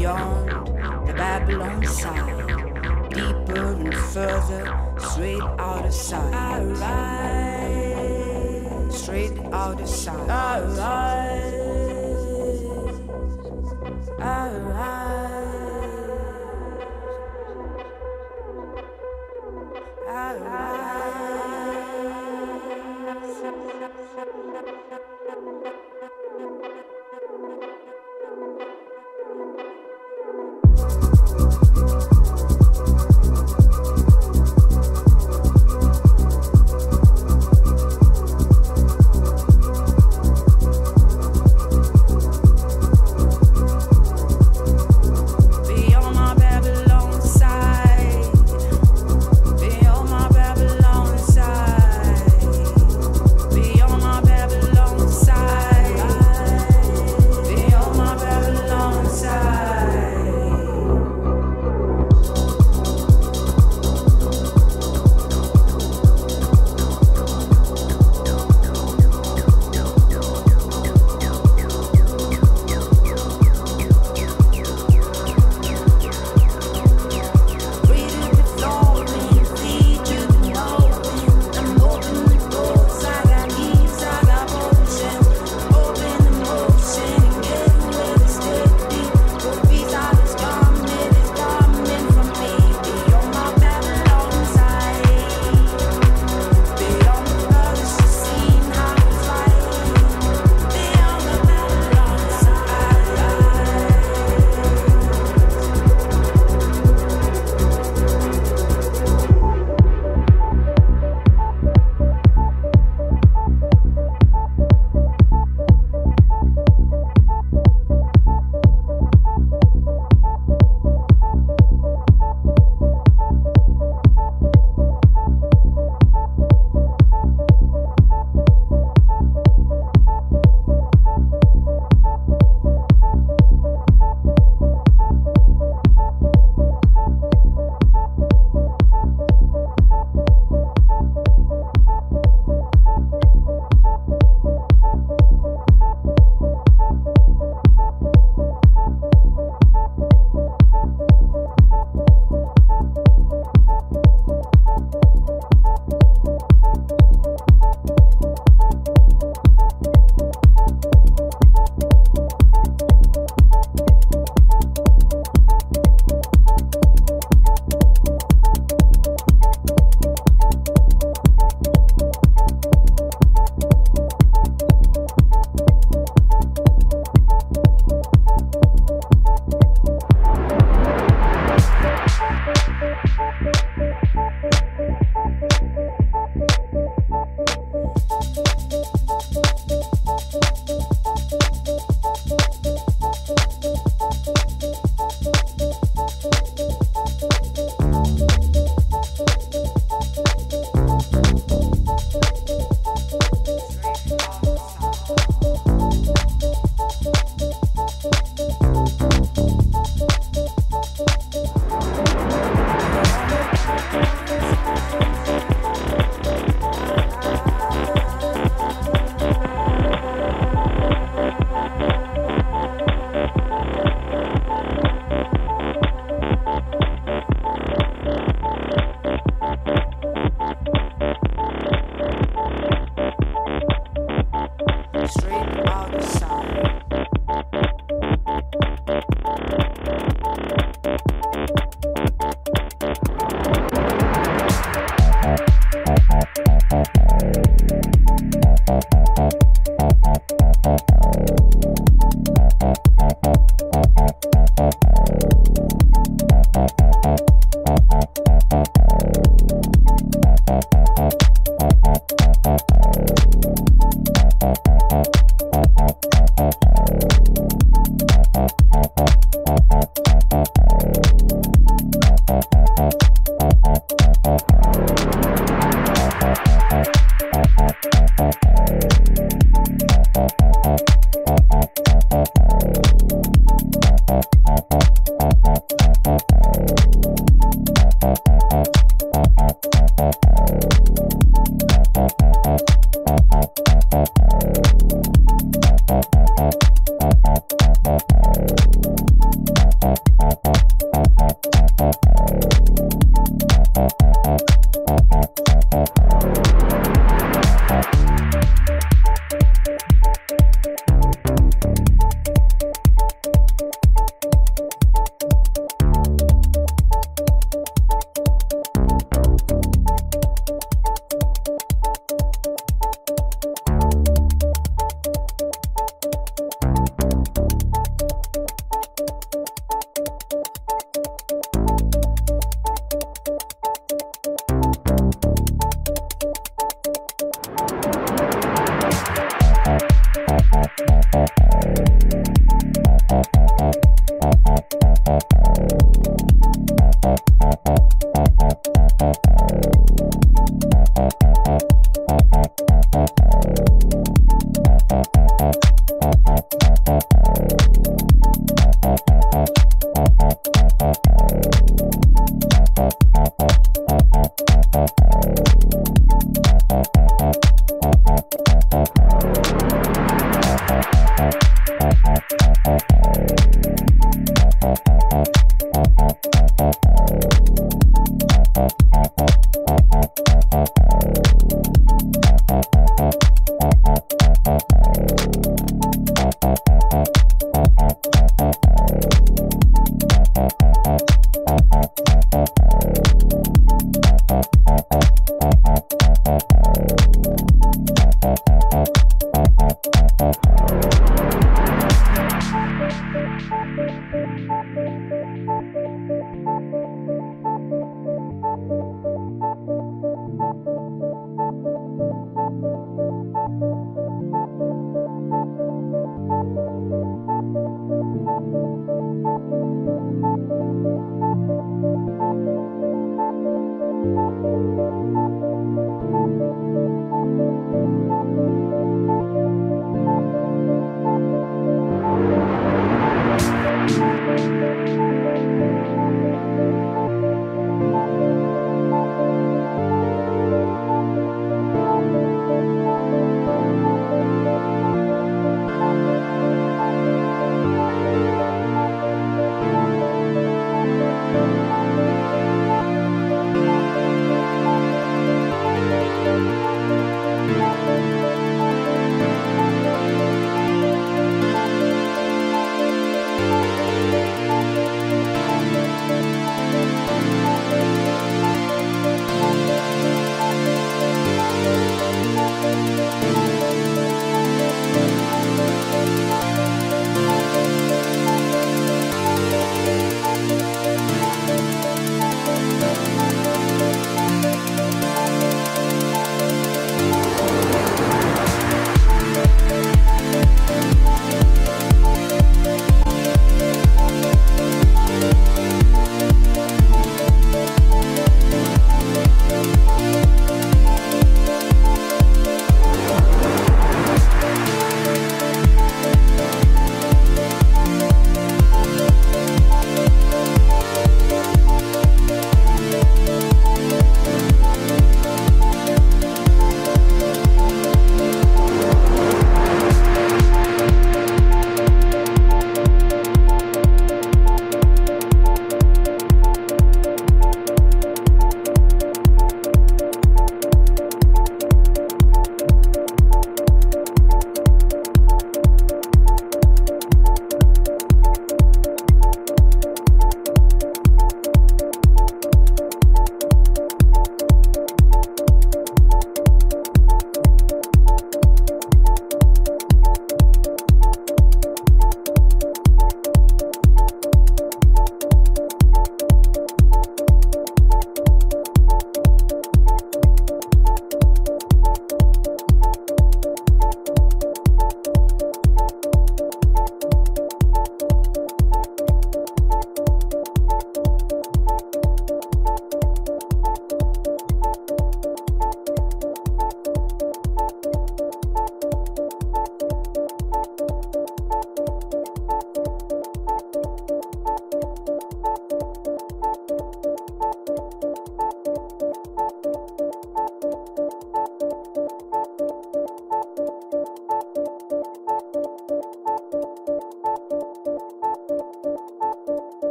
beyond the Babylon side, deeper and further, straight out of sight. I rise, straight out of sight. I rise, I rise, I rise.